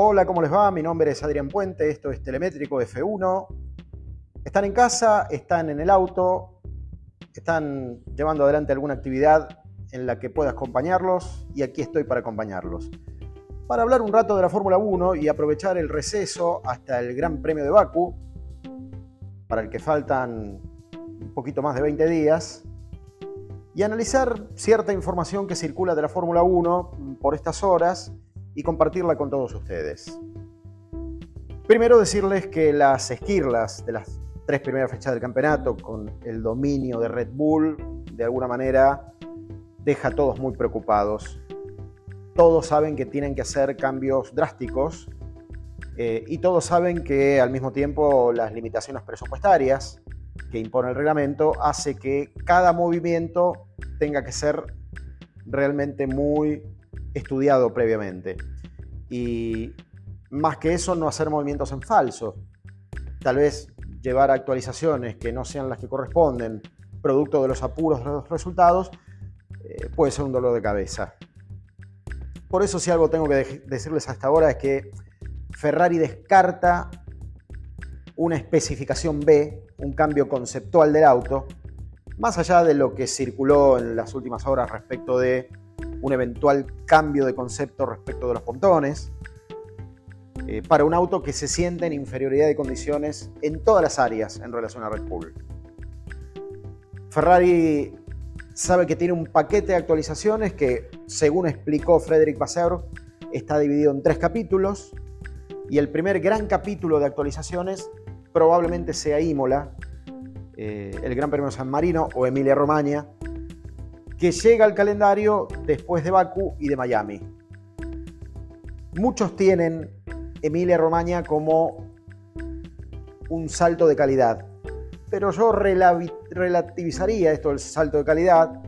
Hola, ¿cómo les va? Mi nombre es Adrián Puente, esto es Telemétrico F1. Están en casa, están en el auto, están llevando adelante alguna actividad en la que pueda acompañarlos y aquí estoy para acompañarlos. Para hablar un rato de la Fórmula 1 y aprovechar el receso hasta el Gran Premio de Baku, para el que faltan un poquito más de 20 días, y analizar cierta información que circula de la Fórmula 1 por estas horas y compartirla con todos ustedes. Primero decirles que las esquirlas de las tres primeras fechas del campeonato con el dominio de Red Bull de alguna manera deja a todos muy preocupados. Todos saben que tienen que hacer cambios drásticos eh, y todos saben que al mismo tiempo las limitaciones presupuestarias que impone el reglamento hace que cada movimiento tenga que ser realmente muy estudiado previamente. Y más que eso, no hacer movimientos en falso. Tal vez llevar actualizaciones que no sean las que corresponden, producto de los apuros de los resultados, eh, puede ser un dolor de cabeza. Por eso si algo tengo que decirles hasta ahora es que Ferrari descarta una especificación B, un cambio conceptual del auto, más allá de lo que circuló en las últimas horas respecto de un eventual cambio de concepto respecto de los pontones, eh, para un auto que se siente en inferioridad de condiciones en todas las áreas en relación a Red Bull. Ferrari sabe que tiene un paquete de actualizaciones que, según explicó Frederick Vasseur, está dividido en tres capítulos y el primer gran capítulo de actualizaciones probablemente sea Imola, eh, el Gran Premio San Marino o Emilia Romagna, que llega al calendario después de Baku y de Miami. Muchos tienen Emilia Romagna como un salto de calidad, pero yo relativizaría esto del salto de calidad,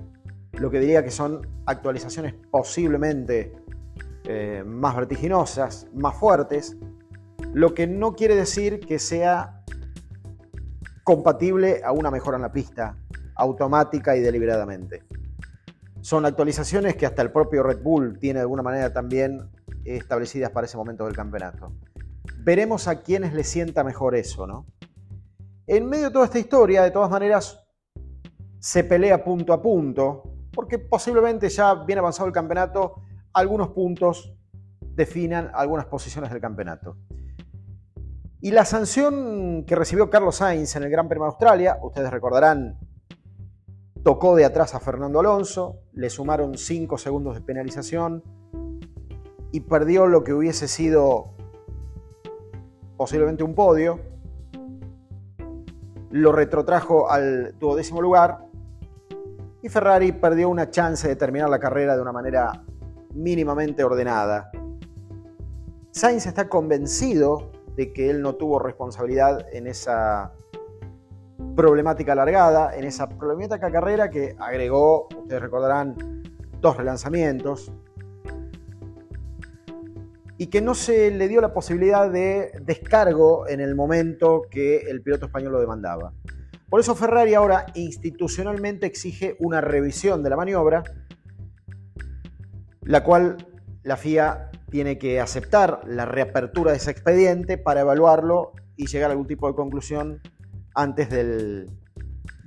lo que diría que son actualizaciones posiblemente eh, más vertiginosas, más fuertes, lo que no quiere decir que sea compatible a una mejora en la pista, automática y deliberadamente. Son actualizaciones que hasta el propio Red Bull tiene de alguna manera también establecidas para ese momento del campeonato. Veremos a quiénes le sienta mejor eso, ¿no? En medio de toda esta historia, de todas maneras, se pelea punto a punto, porque posiblemente ya bien avanzado el campeonato, algunos puntos definan algunas posiciones del campeonato. Y la sanción que recibió Carlos Sainz en el Gran Premio de Australia, ustedes recordarán, tocó de atrás a Fernando Alonso, le sumaron 5 segundos de penalización y perdió lo que hubiese sido posiblemente un podio. Lo retrotrajo al duodécimo lugar y Ferrari perdió una chance de terminar la carrera de una manera mínimamente ordenada. Sainz está convencido de que él no tuvo responsabilidad en esa problemática alargada, en esa problemática carrera que agregó, ustedes recordarán, dos relanzamientos y que no se le dio la posibilidad de descargo en el momento que el piloto español lo demandaba. Por eso Ferrari ahora institucionalmente exige una revisión de la maniobra, la cual la FIA tiene que aceptar la reapertura de ese expediente para evaluarlo y llegar a algún tipo de conclusión antes del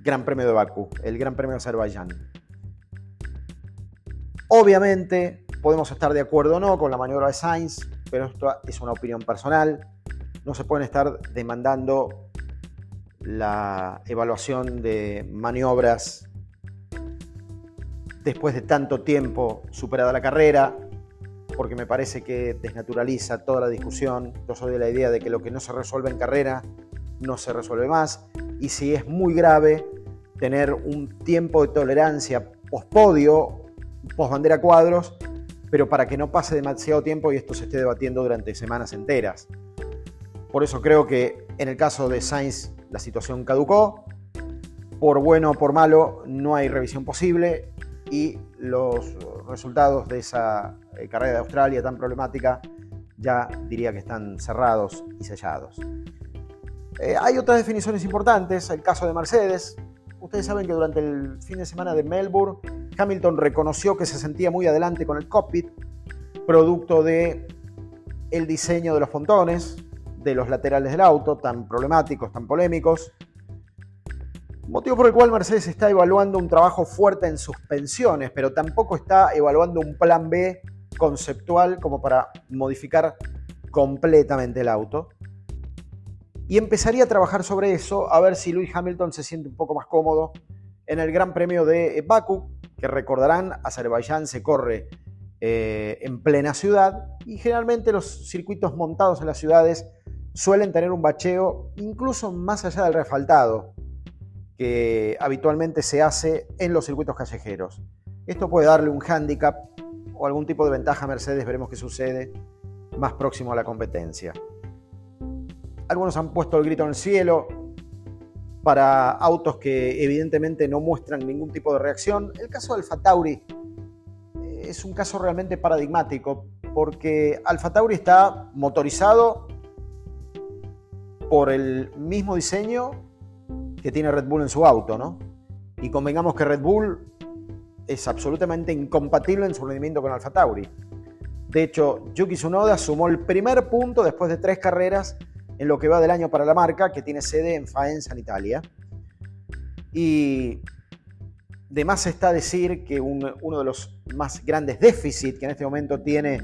Gran Premio de Bakú, el Gran Premio de Azerbaiyán. Obviamente podemos estar de acuerdo o no con la maniobra de Sainz, pero esto es una opinión personal. No se pueden estar demandando la evaluación de maniobras después de tanto tiempo superada la carrera, porque me parece que desnaturaliza toda la discusión. Yo soy de la idea de que lo que no se resuelve en carrera no se resuelve más. Y si es muy grave tener un tiempo de tolerancia post-podio, post-bandera cuadros, pero para que no pase demasiado tiempo y esto se esté debatiendo durante semanas enteras. Por eso creo que en el caso de Sainz la situación caducó. Por bueno o por malo no hay revisión posible y los resultados de esa eh, carrera de Australia tan problemática ya diría que están cerrados y sellados. Eh, hay otras definiciones importantes, el caso de Mercedes. Ustedes saben que durante el fin de semana de Melbourne, Hamilton reconoció que se sentía muy adelante con el cockpit, producto de el diseño de los pontones, de los laterales del auto, tan problemáticos, tan polémicos. Motivo por el cual Mercedes está evaluando un trabajo fuerte en suspensiones, pero tampoco está evaluando un plan B conceptual como para modificar completamente el auto. Y empezaría a trabajar sobre eso, a ver si Lewis Hamilton se siente un poco más cómodo en el Gran Premio de Baku, que recordarán, Azerbaiyán se corre eh, en plena ciudad y generalmente los circuitos montados en las ciudades suelen tener un bacheo incluso más allá del refaltado que habitualmente se hace en los circuitos callejeros. Esto puede darle un hándicap o algún tipo de ventaja a Mercedes, veremos qué sucede más próximo a la competencia. Algunos han puesto el grito en el cielo para autos que evidentemente no muestran ningún tipo de reacción. El caso de Alfa Tauri eh, es un caso realmente paradigmático porque Alfa Tauri está motorizado por el mismo diseño que tiene Red Bull en su auto, ¿no? Y convengamos que Red Bull es absolutamente incompatible en su rendimiento con Alfa Tauri. De hecho, Yuki Tsunoda sumó el primer punto después de tres carreras en lo que va del año para la marca, que tiene sede en Faenza, en Italia. Y de más está decir que uno de los más grandes déficits que en este momento tiene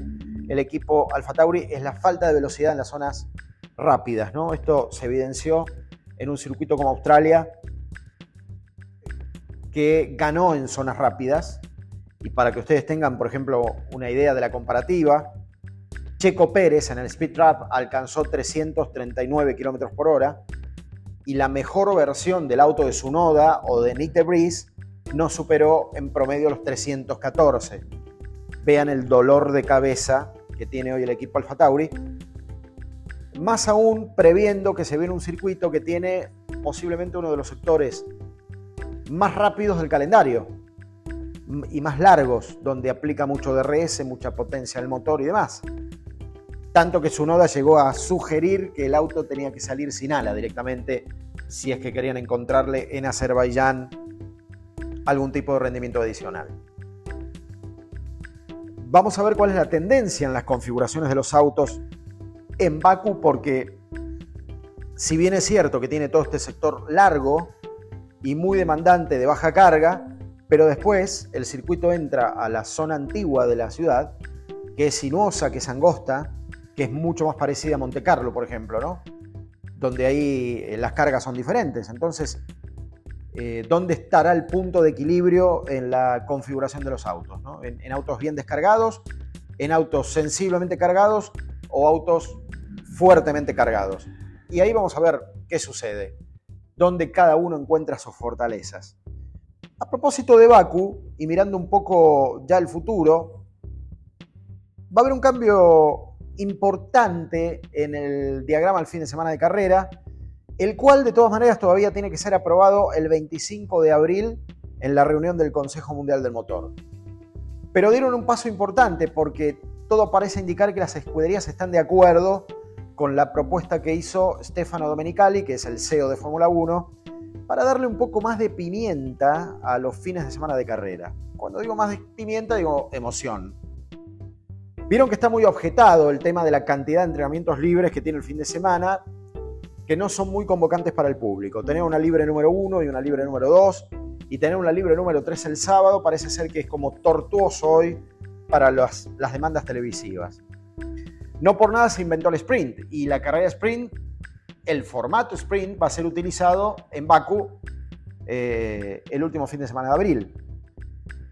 el equipo Alfa Tauri es la falta de velocidad en las zonas rápidas. ¿no? Esto se evidenció en un circuito como Australia, que ganó en zonas rápidas. Y para que ustedes tengan, por ejemplo, una idea de la comparativa, Checo Pérez en el Speed Trap alcanzó 339 km por hora y la mejor versión del auto de Sunoda o de Nick Breeze no superó en promedio los 314. Vean el dolor de cabeza que tiene hoy el equipo Alfa Tauri más aún previendo que se viene un circuito que tiene posiblemente uno de los sectores más rápidos del calendario y más largos, donde aplica mucho DRS, mucha potencia del motor y demás. Tanto que Sunoda llegó a sugerir que el auto tenía que salir sin ala directamente si es que querían encontrarle en Azerbaiyán algún tipo de rendimiento adicional. Vamos a ver cuál es la tendencia en las configuraciones de los autos en Baku porque si bien es cierto que tiene todo este sector largo y muy demandante de baja carga, pero después el circuito entra a la zona antigua de la ciudad, que es sinuosa, que es angosta, que es mucho más parecida a Monte Carlo, por ejemplo, ¿no? Donde ahí eh, las cargas son diferentes. Entonces, eh, ¿dónde estará el punto de equilibrio en la configuración de los autos? en autos bien descargados, en autos sensiblemente cargados o autos fuertemente cargados. Y ahí vamos a ver qué sucede, dónde cada uno encuentra sus fortalezas. A propósito de Baku, y mirando un poco ya el futuro, va a haber un cambio importante en el diagrama al fin de semana de carrera, el cual de todas maneras todavía tiene que ser aprobado el 25 de abril en la reunión del Consejo Mundial del Motor. Pero dieron un paso importante porque todo parece indicar que las escuderías están de acuerdo con la propuesta que hizo Stefano Domenicali, que es el CEO de Fórmula 1, para darle un poco más de pimienta a los fines de semana de carrera. Cuando digo más de pimienta, digo emoción. Vieron que está muy objetado el tema de la cantidad de entrenamientos libres que tiene el fin de semana, que no son muy convocantes para el público. Tener una libre número 1 y una libre número 2, y tener una libre número 3 el sábado parece ser que es como tortuoso hoy para las, las demandas televisivas. No por nada se inventó el sprint y la carrera sprint, el formato sprint va a ser utilizado en Baku eh, el último fin de semana de abril.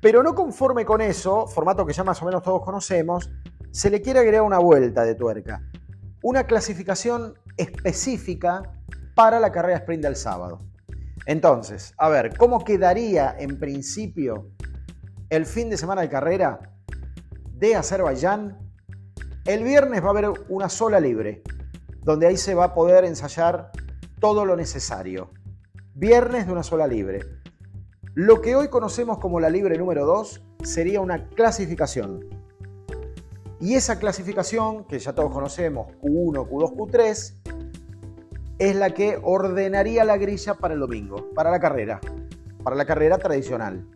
Pero no conforme con eso, formato que ya más o menos todos conocemos, se le quiere agregar una vuelta de tuerca. Una clasificación específica para la carrera sprint del sábado. Entonces, a ver, ¿cómo quedaría en principio el fin de semana de carrera de Azerbaiyán el viernes va a haber una sola libre, donde ahí se va a poder ensayar todo lo necesario. Viernes de una sola libre. Lo que hoy conocemos como la libre número 2 sería una clasificación. Y esa clasificación, que ya todos conocemos, Q1, Q2, Q3, es la que ordenaría la grilla para el domingo, para la carrera, para la carrera tradicional.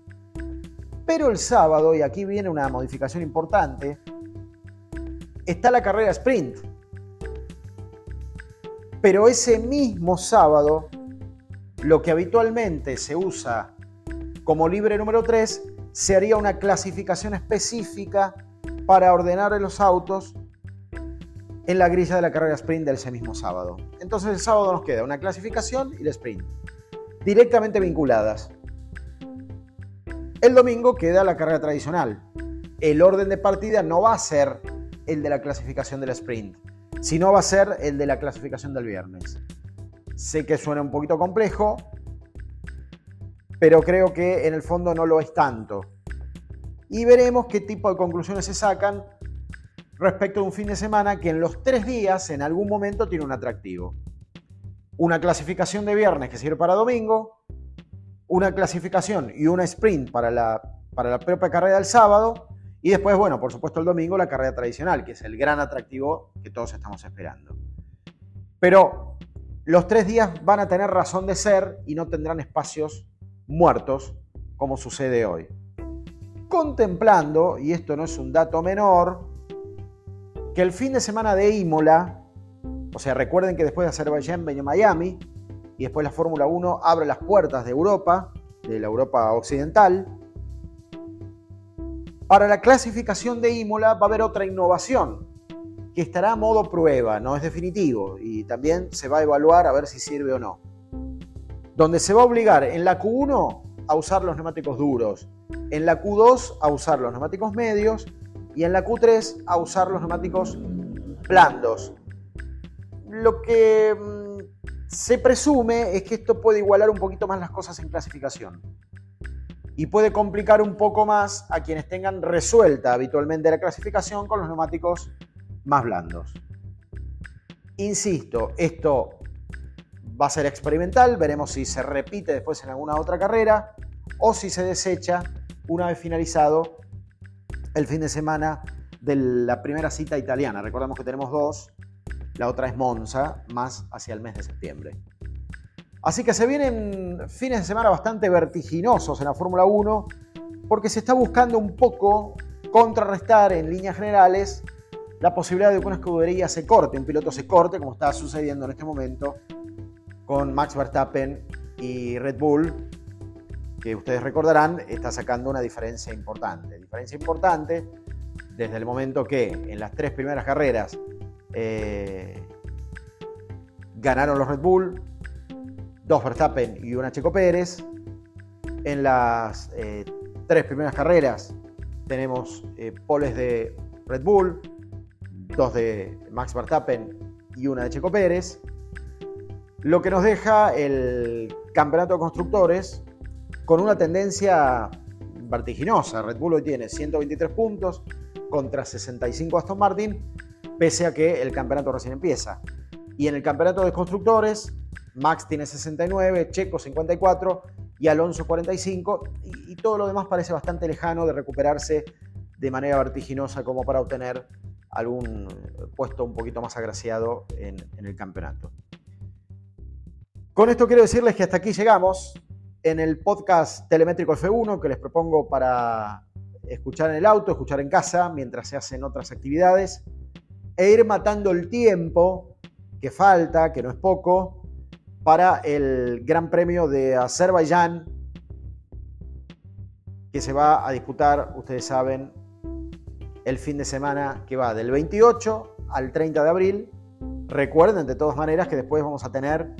Pero el sábado, y aquí viene una modificación importante, está la carrera sprint. Pero ese mismo sábado, lo que habitualmente se usa como libre número 3, se haría una clasificación específica para ordenar los autos en la grilla de la carrera sprint del ese mismo sábado. Entonces el sábado nos queda una clasificación y el sprint, directamente vinculadas. El domingo queda la carrera tradicional. El orden de partida no va a ser el de la clasificación del sprint, sino va a ser el de la clasificación del viernes. Sé que suena un poquito complejo, pero creo que en el fondo no lo es tanto. Y veremos qué tipo de conclusiones se sacan respecto a un fin de semana que en los tres días en algún momento tiene un atractivo. Una clasificación de viernes que sirve para domingo, una clasificación y una sprint para la, para la propia carrera del sábado y después, bueno, por supuesto el domingo la carrera tradicional, que es el gran atractivo que todos estamos esperando. Pero los tres días van a tener razón de ser y no tendrán espacios muertos como sucede hoy. Contemplando, y esto no es un dato menor, que el fin de semana de Imola, o sea, recuerden que después de Azerbaiyán venía Miami, y después la Fórmula 1 abre las puertas de Europa, de la Europa occidental, para la clasificación de Imola va a haber otra innovación que estará a modo prueba, no es definitivo y también se va a evaluar a ver si sirve o no. Donde se va a obligar en la Q1 a usar los neumáticos duros, en la Q2 a usar los neumáticos medios y en la Q3 a usar los neumáticos blandos. Lo que mm, se presume es que esto puede igualar un poquito más las cosas en clasificación y puede complicar un poco más a quienes tengan resuelta habitualmente la clasificación con los neumáticos más blandos. Insisto, esto va a ser experimental, veremos si se repite después en alguna otra carrera o si se desecha una vez finalizado el fin de semana de la primera cita italiana. Recordemos que tenemos dos, la otra es Monza, más hacia el mes de septiembre. Así que se vienen fines de semana bastante vertiginosos en la Fórmula 1 porque se está buscando un poco contrarrestar en líneas generales la posibilidad de que una escudería se corte, un piloto se corte, como está sucediendo en este momento con Max Verstappen y Red Bull, que ustedes recordarán, está sacando una diferencia importante. Diferencia importante desde el momento que en las tres primeras carreras eh, ganaron los Red Bull, dos Verstappen y una Checo Pérez. En las eh, tres primeras carreras tenemos eh, poles de Red Bull, dos de Max Verstappen y una de Checo Pérez. Lo que nos deja el campeonato de constructores con una tendencia vertiginosa. Red Bull hoy tiene 123 puntos contra 65 Aston Martin, pese a que el campeonato recién empieza. Y en el campeonato de constructores, Max tiene 69, Checo 54 y Alonso 45 y, todo lo demás parece bastante lejano de recuperarse de manera vertiginosa como para obtener algún puesto un poquito más agraciado en, en el campeonato. Con esto quiero decirles que hasta aquí llegamos en el podcast Telemétrico F1 que les propongo para escuchar en el auto, escuchar en casa mientras se hacen otras actividades e ir matando el tiempo que falta, que no es poco, para el Gran Premio de Azerbaiyán que se va a disputar, ustedes saben, el fin de semana que va del 28 al 30 de abril. Recuerden de todas maneras que después vamos a tener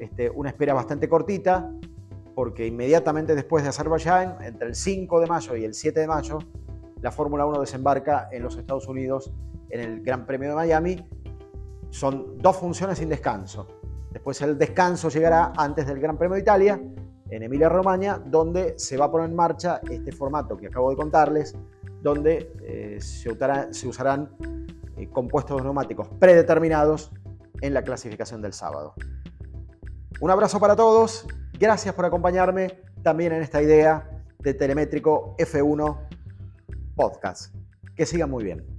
este, una espera bastante cortita, porque inmediatamente después de Azerbaiyán, entre el 5 de mayo y el 7 de mayo, la Fórmula 1 desembarca en los Estados Unidos en el Gran Premio de Miami. Son dos funciones sin descanso. Después el descanso llegará antes del Gran Premio de Italia, en Emilia-Romagna, donde se va a poner en marcha este formato que acabo de contarles, donde eh, se, usarán eh, compuestos neumáticos predeterminados en la clasificación del sábado. Un abrazo para todos, gracias por acompañarme también en esta idea de Telemétrico F1 Podcast. Que sigan muy bien.